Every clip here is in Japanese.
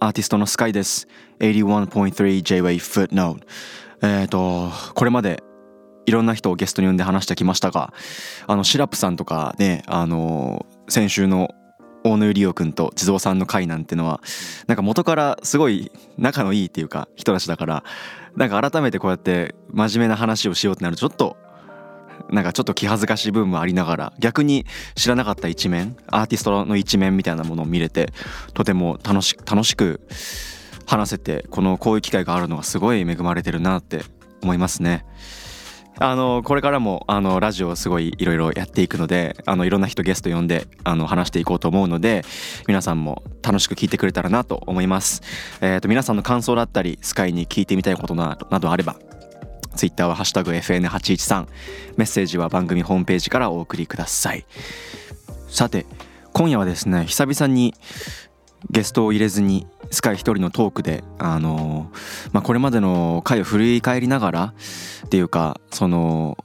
アーティストのスカイです。81.3 J-Way Footnote。えっ、と、これまでいろんな人をゲストに呼んで話してきましたが、あの、シラップさんとかね、あの、先週の大野リオくんと地蔵さんの会なんてのは、なんか元からすごい仲のいいっていうか人たちだから、なんか改めてこうやって真面目な話をしようってなるとちょっと なんかちょっと気恥ずかしい部分もありながら逆に知らなかった一面アーティストの一面みたいなものを見れてとても楽し楽しく話せてこのこういう機会があるのはすごい恵まれてるなって思いますね。あのこれからもあのラジオをすごいいろいろやっていくのであのいろんな人ゲスト呼んであの話していこうと思うので皆さんも楽しく聞いてくれたらなと思います。えー、と皆さんの感想だったりスカイに聞いてみたいことなどあればツイッターは「ハッシュタグ #FN813」メッセージは番組ホームページからお送りください。さて今夜はですね久々にゲストを入れずにスカイ一人のトークであのまあ、これまでの回を振り返りながらっていうかその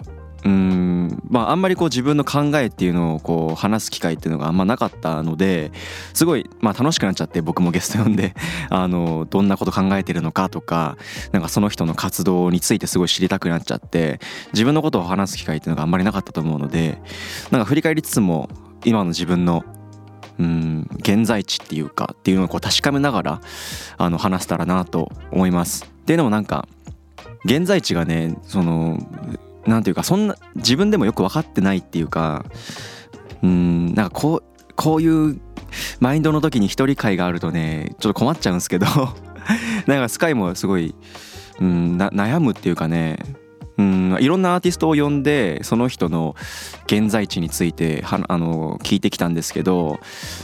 うんまああんまりこう自分の考えっていうのをこう話す機会っていうのがあんまなかったのですごいまあ楽しくなっちゃって僕もゲスト呼んで あのどんなこと考えてるのかとかなんかその人の活動についてすごい知りたくなっちゃって自分のことを話す機会っていうのがあんまりなかったと思うのでなんか振り返りつつも今の自分のうん現在地っていうかっていうのをこう確かめながらあの話せたらなと思います。っていうのもなんか現在地がねそのなんていうかそんな自分でもよく分かってないっていうかうんなんかこうこういうマインドの時に一人会があるとねちょっと困っちゃうんですけど なんかスカイもすごい、うん、悩むっていうかねうんいろんなアーティストを呼んでその人の現在地についてはあの聞いてきたんですけど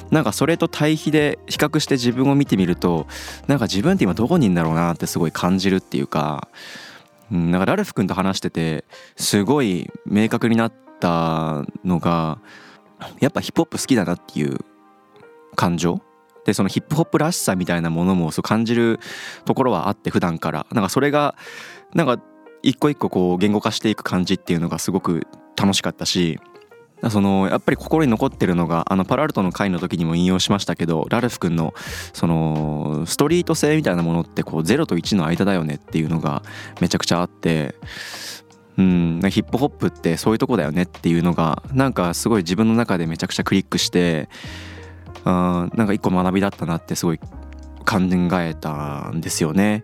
なんかそれと対比で比較して自分を見てみるとなんか自分って今どこにいるんだろうなってすごい感じるっていうか、うん、なんかラルフ君と話しててすごい明確になったのがやっぱヒップホップ好きだなっていう感情。でそのヒップホップらしさみたいなものもそう感じるところはあって普段から。なんかそれがなんか一個一個こう言語化していく感じっていうのがすごく楽しかったしそのやっぱり心に残ってるのがあのパラルトの回の時にも引用しましたけどラルフ君のそのストリート性みたいなものってこう0と1の間だよねっていうのがめちゃくちゃあってうんヒップホップってそういうとこだよねっていうのがなんかすごい自分の中でめちゃくちゃクリックしてあなんか一個学びだったなってすごい考えたんですよね。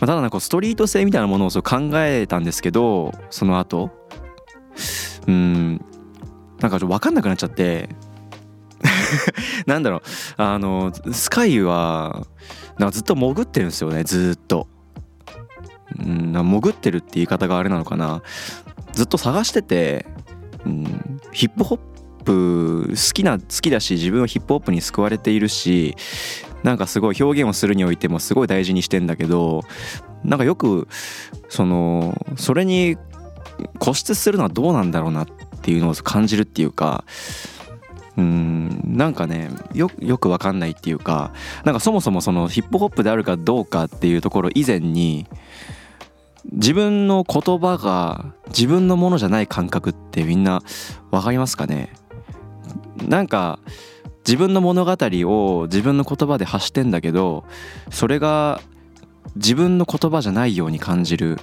まあ、ただなんかストリート性みたいなものをそう考えたんですけどその後うんなんかちょっと分かんなくなっちゃって。なんだろう。あのスカイはなんかずっと潜ってるんですよね。ずっと。うん潜ってるって言い方があれなのかな。ずっと探してて、うん、ヒップホップ好きな好きだし自分はヒップホップに救われているしなんかすごい表現をするにおいてもすごい大事にしてんだけどなんかよくそのそれに固執するのはどうなんだろうなっていうのを感じるっていうかうんなんかねよよくわかんないっていうかなんかそもそもそのヒップホップであるかどうかっていうところ以前に自分の言葉が自分のものじゃない感覚ってみんな分かりますかね？なんか自分の物語を自分の言葉で発してんだけどそれが自分の言葉じゃないように感じる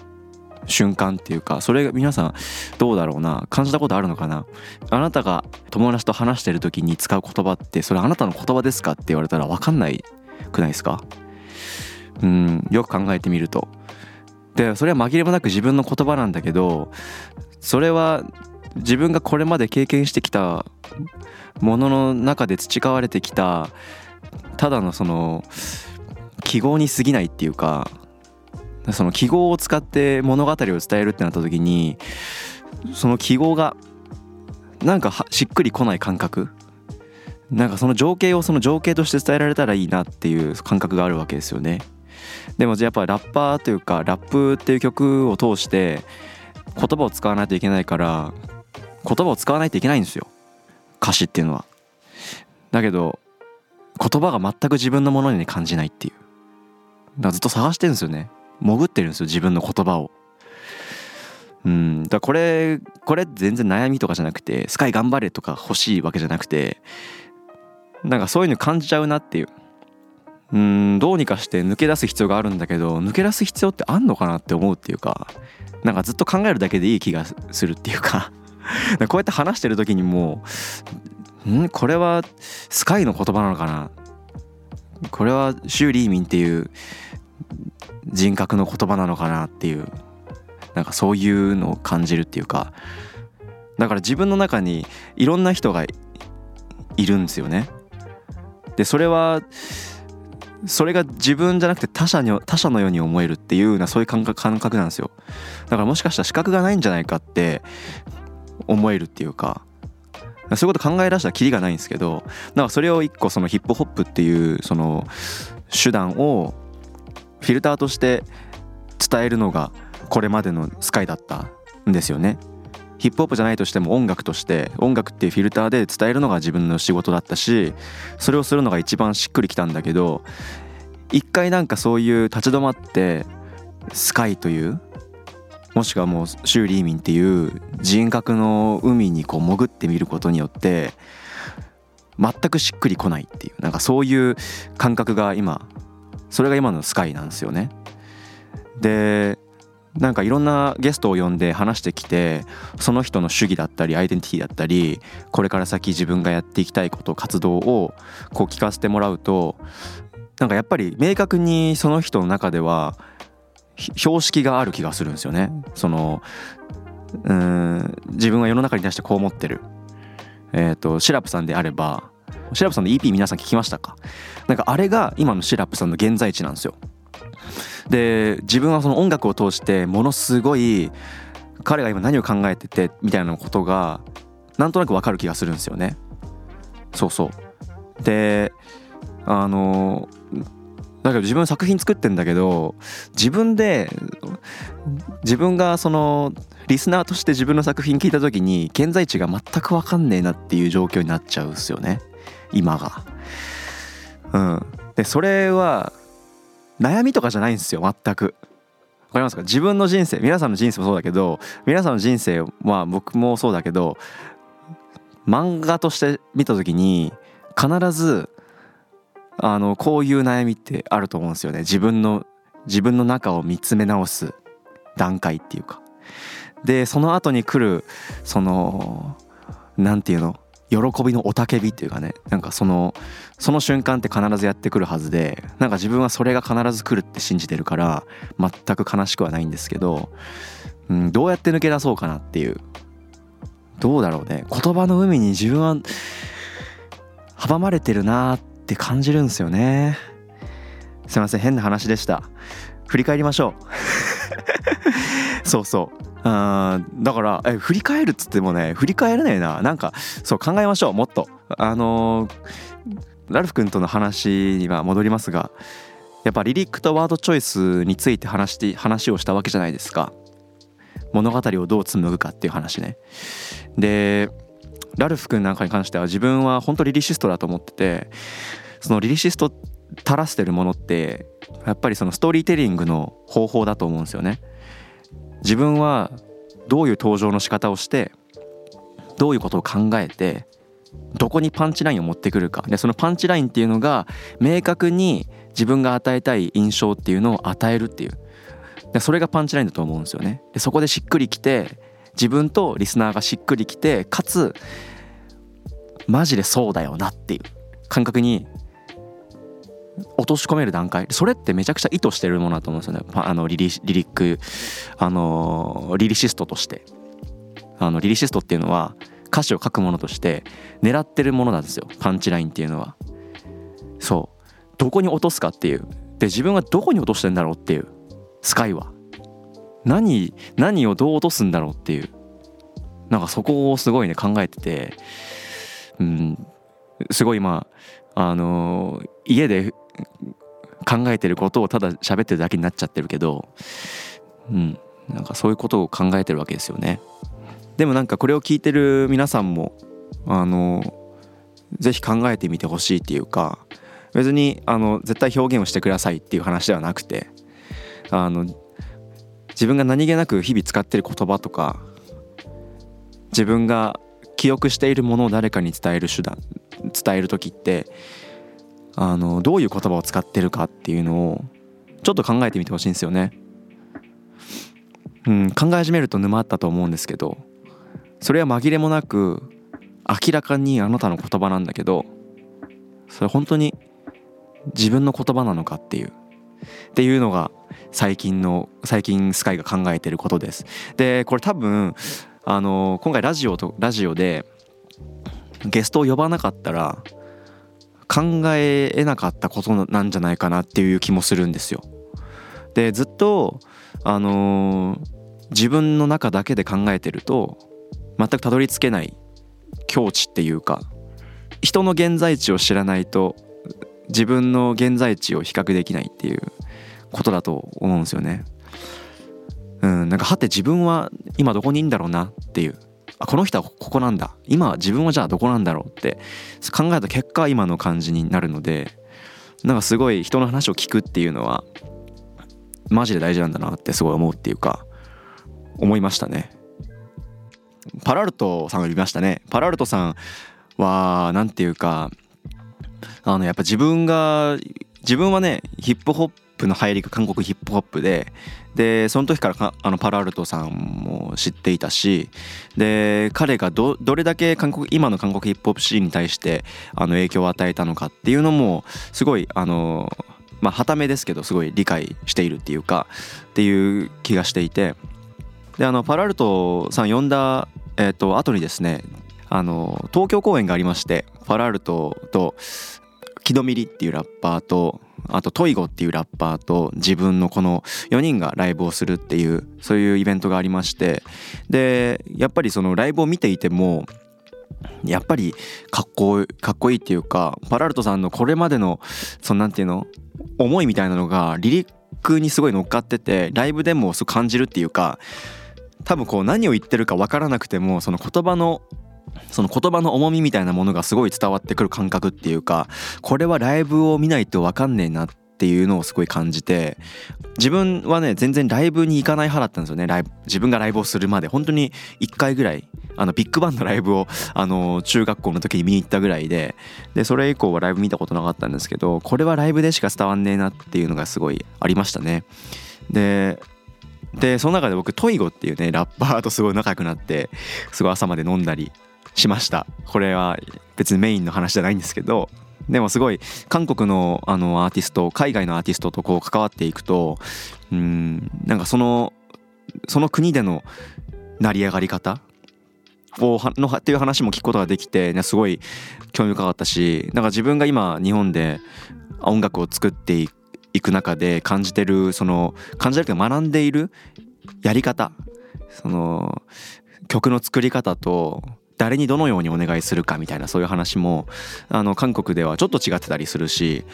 瞬間っていうかそれが皆さんどうだろうな感じたことあるのかな？あなたが友達と話してる時に使う言葉ってそれあなたの言葉ですかって言われたら分かんないくないですか？うんよく考えてみると。でそれは紛れもなく自分の言葉なんだけどそれは自分がこれまで経験してきたものの中で培われてきたただのその記号に過ぎないっていうかその記号を使って物語を伝えるってなった時にその記号がなんかしっくりこない感覚？なんかその情景をその情景として伝えられたらいいなっていう感覚があるわけですよね。でもやっぱラッパーというかラップっていう曲を通して言葉を使わないといけないから言葉を使わないといけないんですよ歌詞っていうのは。だけど言葉が全く自分のものに感じないっていう。だからずっと探してるんですよね。潜ってるんですよ自分の言葉を。うん。だこれこれ全然悩みとかじゃなくてスカイ頑張れとか欲しいわけじゃなくてなんかそういうの感じちゃうなっていう。うんどうにかして抜け出す必要があるんだけど抜け出す必要ってあんのかなって思うっていうかなんかずっと考えるだけでいい気がするっていうか。こうやって話してる時にもうん？これはスカイの言葉なのかな？これはシューリーミンっていう人格の言葉なのかなっていうなんかそういうのを感じるっていうかだから自分の中にいろんな人がいるんですよね。でそれはそれが自分じゃなくて他者に他者のように思えるっていうなそういう感覚感覚なんですよだからもしかしたら資格がないんじゃないかって思えるっていうかそういうこと考え出したらキリがないんですけどだかそれを一個そのヒップホップっていうその手段をフィルターとして伝えるのがこれまでのスカイだったんですよね。ヒップホップじゃないとしても音楽として音楽っていうフィルターで伝えるのが自分の仕事だったしそれをするのが一番しっくりきたんだけど一回なんかそういう立ち止まってスカイというもしくはもうシューリーミンっていう人格の海にこう潜ってみることによって全くしっくりこないっていうなんかそういう感覚が今それが今のスカイなんですよね。でなんかいろんなゲストを呼んで話してきてその人の主義だったりアイデンティティだったりこれから先自分がやっていきたいこと活動をこう聞かせてもらうとなんかやっぱり明確にその人の中では標識がある気がするんですよね。そのうん自分は世の中に対してこう思ってる。えっ、ー、とシラプさんであればシラップさんの EP 皆さん聞きましたか？なんかあれが今のシラップさんの現在地なんですよ。で自分はその音楽を通してものすごい彼が今何を考えててみたいなことがなんとなくわかる気がするんですよね。そうそうであのだけど自分作品作ってんだけど自分で自分がそのリスナーとして自分の作品聞いた時に現在地が全く分かんねえなっていう状況になっちゃうっすよね今が。うん、でそれは悩みとかじゃないんですよ全く。わかりますか？自分の人生皆さんの人生もそうだけど皆さんの人生は僕もそうだけど漫画として見た時に必ずあのこういう悩みってあると思うんですよね。自分の自分の中を見つめ直す段階っていうか。でその後に来るその何て言うの？喜びの雄たけびっていうかねなんかそのその瞬間って必ずやってくるはずでなんか自分はそれが必ず来るって信じてるから全く悲しくはないんですけど、うん、どうやって抜け出そうかなっていう。どうだろうね。言葉の海に自分は阻まれてるなってって感じるんですよね。すいません変な話でした。振り返りましょう。そうそう。だからえ振り返るっつってもね振り返れないな。なんかそう考えましょうもっと。あのー、ラルフ君との話には戻りますがやっぱリリックとワードチョイスについて話して話をしたわけじゃないですか。物語をどう紡ぐかっていう話ね。でラルフ君なんかに関しては自分は本当リリシストだと思っててそのリリシスト垂らしてるものってやっぱりそのストーリーテリングの方法だと思うんですよね。自分はどういう登場の仕方をしてどういうことを考えてどこにパンチラインを持ってくるか。でそのパンチラインっていうのが明確に自分が与えたい印象っていうのを与えるっていう。でそれがパンチラインだと思うんですよね。でそこでしっくりきて自分とリスナーがしっくりきてかつマジでそうだよなっていう。感覚に落とし込める段階。それってめちゃくちゃ意図してるものだと思うんですよね。あのリリリリックあのリリシストとして。あのリリシストっていうのは歌詞を書くものとして狙ってるものなんですよ。パンチラインっていうのは。そう。どこに落とすかっていう。で自分はどこに落としてんだろうっていう。スカイは。何何をどう落とすんだろうっていう。なんかそこをすごいね考えてて。うん。すごい今あの家で考えてることをただ喋ってるだけになっちゃってるけどうんなんかそういうことを考えてるわけですよね。でもなんかこれを聞いてる皆さんもあのぜひ考えてみてほしいっていうか別にあの絶対表現をしてくださいっていう話ではなくてあの自分が何気なく日々使ってる言葉とか自分が記憶しているものを誰かに伝える手段伝える時ってあのどういう言葉を使ってるかっていうのをちょっと考えてみてほしいんですよね。うん、考え始めると沼ったと思うんですけどそれは紛れもなく明らかにあなたの言葉なんだけどそれ本当に自分の言葉なのかっていうっていうのが最近の最近スカイが考えてることです。でこれ多分あの今回ラジオとラジオでゲストを呼ばなかったら考ええなかったことなんじゃないかなっていう気もするんですよ。でずっとあのー、自分の中だけで考えてると全くたどり着けない境地っていうか人の現在地を知らないと自分の現在地を比較できないっていうことだと思うんですよね。うん、なんかはて自分は今どこにいんだろうなっていうあこの人はここなんだ。今自分はじゃあどこなんだろうって考えた結果今の感じになるのでなんかすごい人の話を聞くっていうのはマジで大事なんだなってすごい思うっていうか思いましたね。パラルトさんが呼びましたね。パラルトさんは何ていうかあのやっぱ自分が自分はねヒップホップの入りが韓国ヒップホップででその時からあのパラアルトさんも知っていたしで彼がどれだけ韓国今の韓国ヒップホップシーンに対してあの影響を与えたのかっていうのもすごいあのまあはためですけどすごい理解しているっていうかっていう気がしていてであのパラアルトさん呼んだ、えー、と後にですねあの東京公演がありましてパラルトとキドミリっていうラッパーとあとトイゴっていうラッパーと自分のこの4人がライブをするっていうそういうイベントがありましてでやっぱりそのライブを見ていてもやっぱりかっこかっこいいっていうかパラルトさんのこれまでのそのなんていうの思いみたいなのがリリックにすごい乗っかっててライブでもそう感じるっていうか多分こう何を言ってるか分からなくてもその言葉のその言葉の重みみたいなものがすごい伝わってくる感覚っていうかこれはライブを見ないと分かんねえなっていうのをすごい感じて自分はね全然ライブに行かない派だったんですよね。ライブ自分がライブをするまで本当に1回ぐらいあのビッグバンのライブをあの中学校の時に見に行ったぐらいででそれ以降はライブ見たことなかったんですけどこれはライブでしか伝わんねえなっていうのがすごいありましたね。ででその中で僕トイゴっていうねラッパーとすごい仲良くなってすごい朝まで飲んだりしました。これは別にメインの話じゃないんですけど。でもすごい韓国のあのアーティスト海外のアーティストとこう関わっていくとうんなんかそのその国での成り上がり方をのっていう話も聞くことができて、ね、すごい興味深かったしなんか自分が今日本で音楽を作っていく中で感じてるその感じてるというか学んでいるやり方その曲の作り方と誰にどのようにお願いするかみたいなそういう話もあの韓国ではちょっと違ってたりするし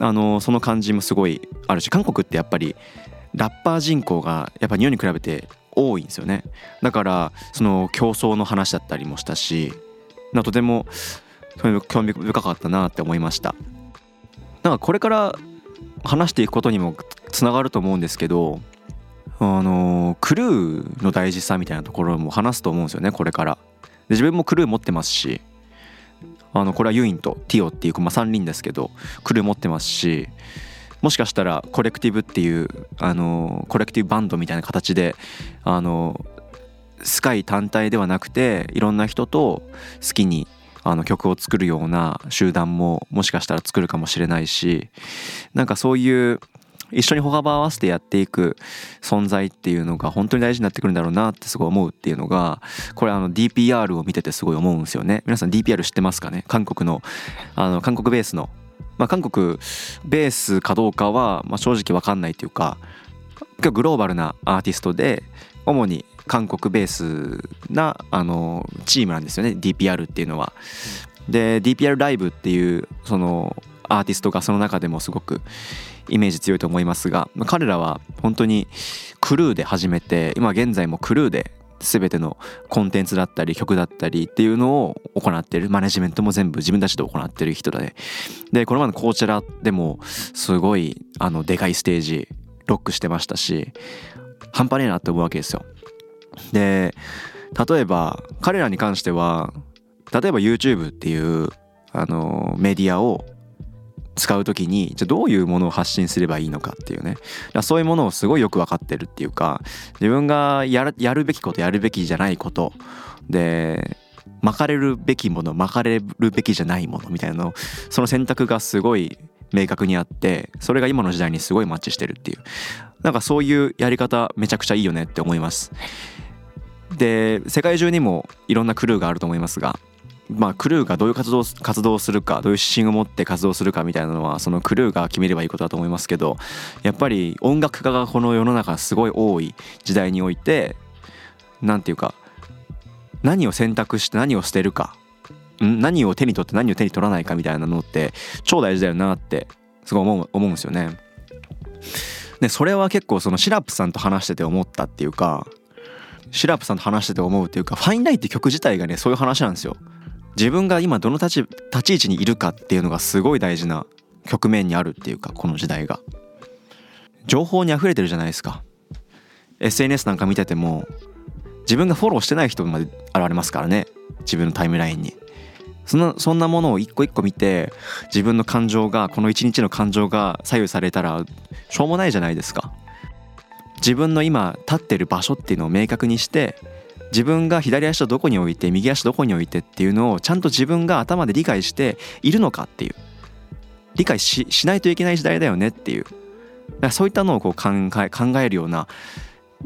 あのその感じもすごいあるし韓国ってやっぱりラッパー人口がやっぱ日本に比べて多いんですよね。だからその競争の話だったりもしたしとても興味深かったなって思いました。なんかこれから話していくことにもつながると思うんですけどあのクルーの大事さみたいなところも話すと思うんですよねこれから。自分もクルー持ってますしあのこれはユインとティオっていう、まあ、3人ですけどクルー持ってますしもしかしたらコレクティブっていうあのコレクティブバンドみたいな形であのスカイ単体ではなくていろんな人と好きにあの曲を作るような集団ももしかしたら作るかもしれないしなんかそういう一緒に歩幅合わせてやっていく存在っていうのが本当に大事になってくるんだろうなってすごい思うっていうのがこれあの DPR を見ててすごい思うんですよね。皆さん DPR 知ってますかね？韓国のあの韓国ベースの。まあ韓国ベースかどうかはまあ正直分かんないっていうかグローバルなアーティストで主に韓国ベースなあのチームなんですよね。DPR っていうのは。で DPR ライブっていうそのアーティストがその中でもすごくイメージ強いと思いますが彼らは本当にクルーで始めて今現在もクルーで全てのコンテンツだったり曲だったりっていうのを行ってる。マネジメントも全部自分たちで行ってる人ででこの前のコーチェラでもすごいあのでかいステージロックしてましたし半端ねえなって思うわけですよ。で例えば彼らに関しては例えば YouTube っていうあのメディアを使う時にじゃどういうものを発信すればいいのかっていうね。そういうものをすごいよく分かってるっていうか自分がやるやるべきことやるべきじゃないことで巻かれるべきもの巻かれるべきじゃないものみたいなのその選択がすごい明確にあってそれが今の時代にすごいマッチしてるっていう。なんかそういうやり方めちゃくちゃいいよねって思います。で世界中にもいろんなクルーがあると思いますがまあ、クルーがどういう活動活動をするかどういう指針を持って活動するかみたいなのはそのクルーが決めればいいことだと思いますけどやっぱり音楽家がこの世の中すごい多い時代において何て言うか何を選択して何を捨てるか何を手に取って何を手に取らないかみたいなのって超大事だよなってすごい思う思うんですよね。でそれは結構そのシラップさんと話してて思ったっていうかシラップさんと話してて思うっていうか「ファインライン」って曲自体がねそういう話なんですよ。自分が今どの立ち立ち位置にいるかっていうのがすごい大事な局面にあるっていうかこの時代が。情報に溢れてるじゃないですか。SNS なんか見てても自分がフォローしてない人まで現れますからね自分のタイムラインに。そんなそんなものを一個一個見て自分の感情がこの一日の感情が左右されたらしょうもないじゃないですか。自分の今立ってる場所っていうのを明確にして自分が左足をどこに置いて右足どこに置いてっていうのをちゃんと自分が頭で理解しているのかっていう。理解しないといけない時代だよねっていう。そういったのをこう考え考えるような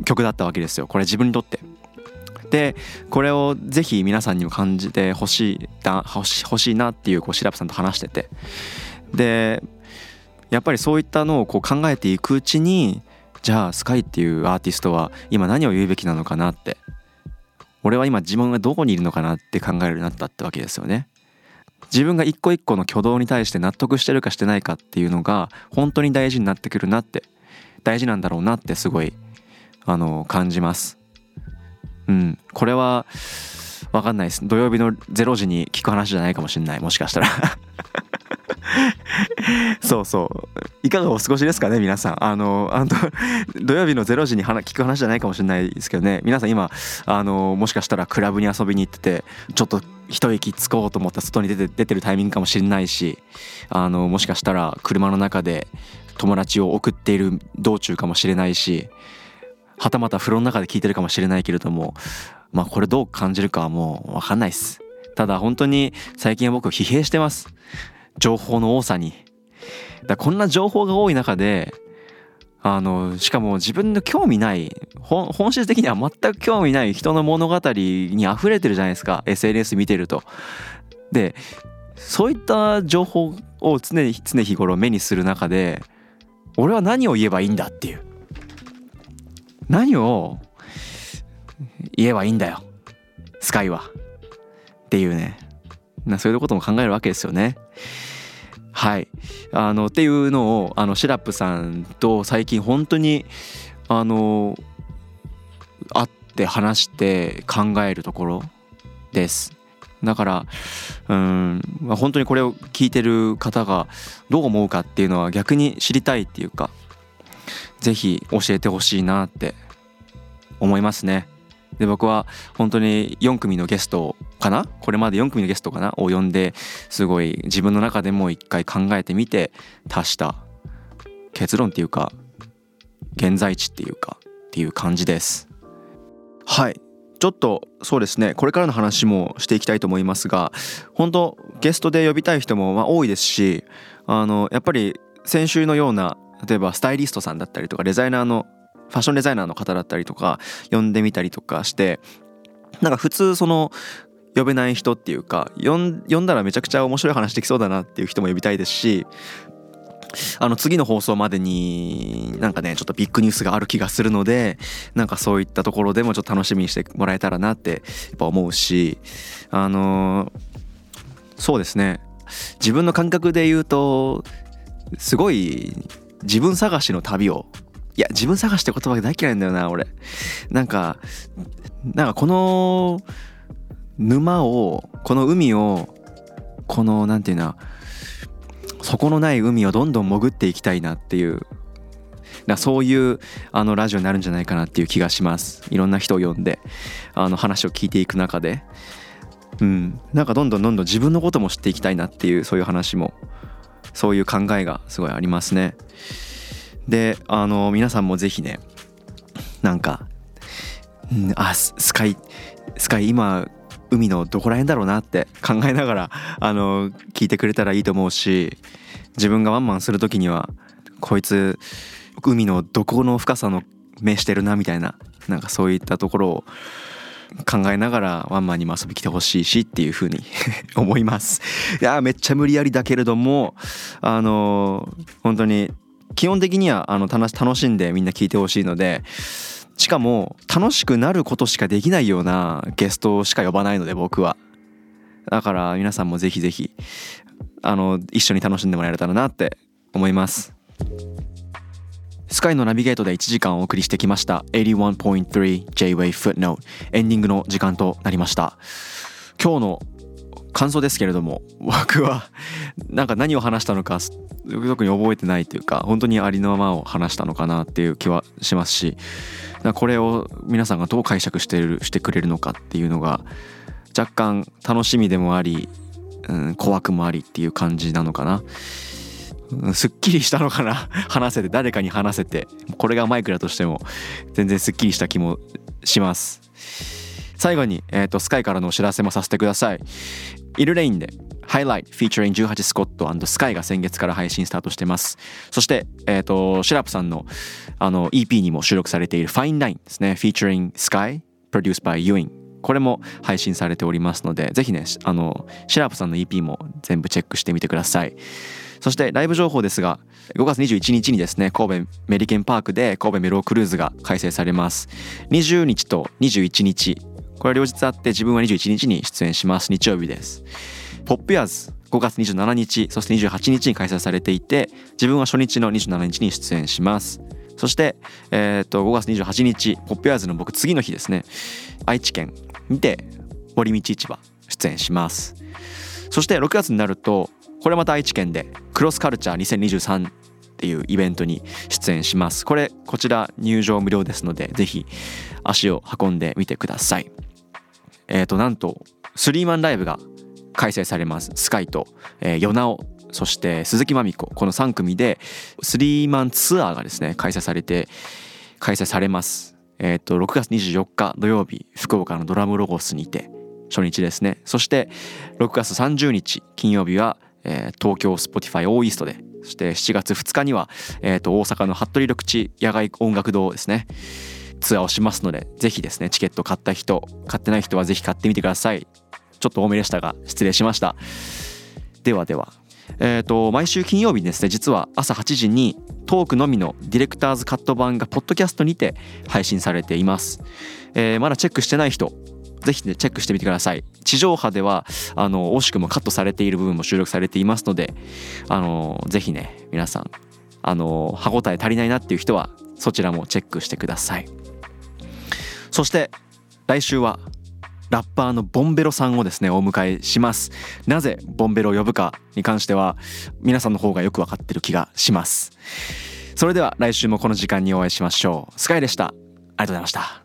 曲だったわけですよ。これ自分にとって。でこれをぜひ皆さんにも感じてほしいだ欲ししいなっていうこうシラプさんと話してて。でやっぱりそういったのをこう考えていくうちにじゃあスカイっていうアーティストは今何を言うべきなのかなって俺は今自分がどこにいるのかなって考えるようになったってわけですよね。自分が一個一個の挙動に対して納得してるかしてないかっていうのが本当に大事になってくるなって大事なんだろうなってすごいあの感じます。うん、これは分かんないです土曜日の0時に聞く話じゃないかもしんないもしかしたらそうそう。いかがお過ごしですかね皆さん。あのあの 土曜日の0時に聞く話じゃないかもしれないですけどね。皆さん今あのもしかしたらクラブに遊びに行っててちょっと一息つこうと思った外に出て出てるタイミングかもしれないしあのもしかしたら車の中で友達を送っている道中かもしれないしはたまた風呂の中で聞いてるかもしれないけれどもまあこれどう感じるかはもう分かんないっす。ただ本当に最近は僕疲弊してます。情報の多さにだこんな情報が多い中であのしかも自分の興味ない本質的には全く興味ない人の物語に溢れてるじゃないですか。SNS 見てると。でそういった情報を常に常日頃目にする中で俺は何を言えばいいんだっていう。何を言えばいいんだよ。スカイは。っていうね。そういうことも考えるわけですよね。はい。あのっていうのをあのシラップさんと最近本当にあの会って話して考えるところです。だからうん本当にこれを聞いてる方がどう思うかっていうのは逆に知りたいっていうか是非教えてほしいなって思いますね。で僕は本当に4組のゲストかな？これまで4組のゲストかな？を呼んですごい自分の中でも一回考えてみて達した結論っていうか現在地っていうかっていう感じです。はい。ちょっとそうですね。これからの話もしていきたいと思いますが本当ゲストで呼びたい人もま多いですしあのやっぱり先週のような例えばスタイリストさんだったりとかデザイナーのファッションデザイナーの方だったりとか呼んでみたりとかしてなんか普通その呼べない人っていうか呼んだらめちゃくちゃ面白い話できそうだなっていう人も呼びたいですしあの次の放送までになんかねちょっとビッグニュースがある気がするのでなんかそういったところでもちょっと楽しみにしてもらえたらなってやっぱ思うしあの、そうですね。自分の感覚で言うとすごい自分探しの旅をいや自分探しって言葉が大嫌いなんだよな俺。なんかなんかこの沼をこの海をこの何て言うな底のない海をどんどん潜っていきたいなっていうだそういうあのラジオになるんじゃないかなっていう気がします。いろんな人を呼んであの話を聞いていく中で。うん。なんかどんどんどんどん自分のことも知っていきたいなっていうそういう話もそういう考えがすごいありますね。であの皆さんもぜひねなんか、うん、あスカイスカイ今海のどこら辺だろうなって考えながら あの聞いてくれたらいいと思うし自分がワンマンする時にはこいつ海のどこの深さの目してるなみたいななんかそういったところを考えながらワンマンにも遊び来てほしいしっていうふうに 思います。いやめっちゃ無理やりだけれどもあの本当に基本的にはあの楽しんでみんな聞いてほしいのでしかも楽しくなることしかできないようなゲストしか呼ばないので僕は。だから皆さんもぜひぜひあの一緒に楽しんでもらえたらなって思います。スカイのナビゲートで1時間お送りしてきました。81.3 J-Way Footnote エンディングの時間となりました。今日の感想ですけれども 僕はなんか何を話したのか特に覚えてないというか本当にありのままを話したのかなっていう気はしますしこれを皆さんがどう解釈してるしてくれるのかっていうのが若干楽しみでもあり、うん、怖くもありっていう感じなのかな。すっきりしたのかな？話せて誰かに話せてこれがマイクだとしても全然すっきりした気もします最後に、えーと、スカイからのお知らせもさせてください。イルレインでハイライト featuring 18スコットスカイが先月から配信スタートしてます。そして、えーと、シラップさんのあの EP にも収録されている Fine Line ですね。Featuring Sky produced by Ewing これも配信されておりますのでぜひねあのシラップさんの EP も全部チェックしてみてください。そしてライブ情報ですが5月21日にですね神戸メリケンパークで神戸メロークルーズが開催されます。20日と21日これは両日あって自分は21日に出演します。日曜日です。ポップヤーズ5月27日そして28日に開催されていて自分は初日の27日に出演します。そして、えー、と5月28日ポップヤーズの僕次の日ですね。愛知県にて森道市場出演します。そして6月になるとこれまた愛知県でクロスカルチャー2023っていうイベントに出演します。これこちら入場無料ですのでぜひ足を運んでみてください。えっ、ー、となんとスリーマンライブが開催されます。スカイと、えー、ヨナオそして鈴木まみ子この3組でスリーマンツアーがですね開催されて開催されます。えっ、ー、と6月24日土曜日福岡のドラムロゴスにて初日ですね。そして6月30日金曜日は、えー、東京スポティファイオーイーストでそして7月2日には、えー、と大阪の服部緑地野外音楽堂ですね。ツアーをしますのでぜひですねチケット買った人買ってない人はぜひ買ってみてください。ちょっと多めでしたが失礼しました。ではでは。えーと、毎週金曜日にですね実は朝8時にトークのみのディレクターズカット版がポッドキャストにて配信されています、えー、まだチェックしてない人ぜひねチェックしてみてください。地上波ではあの惜しくもカットされている部分も収録されていますのであのぜひね皆さんあの歯応え足りないなっていう人はそちらもチェックしてください。そして来週はラッパーのボンベロさんをですねお迎えします。なぜボンベロを呼ぶかに関しては皆さんの方がよく分かってる気がします。それでは来週もこの時間にお会いしましょう。スカイでした。ありがとうございました。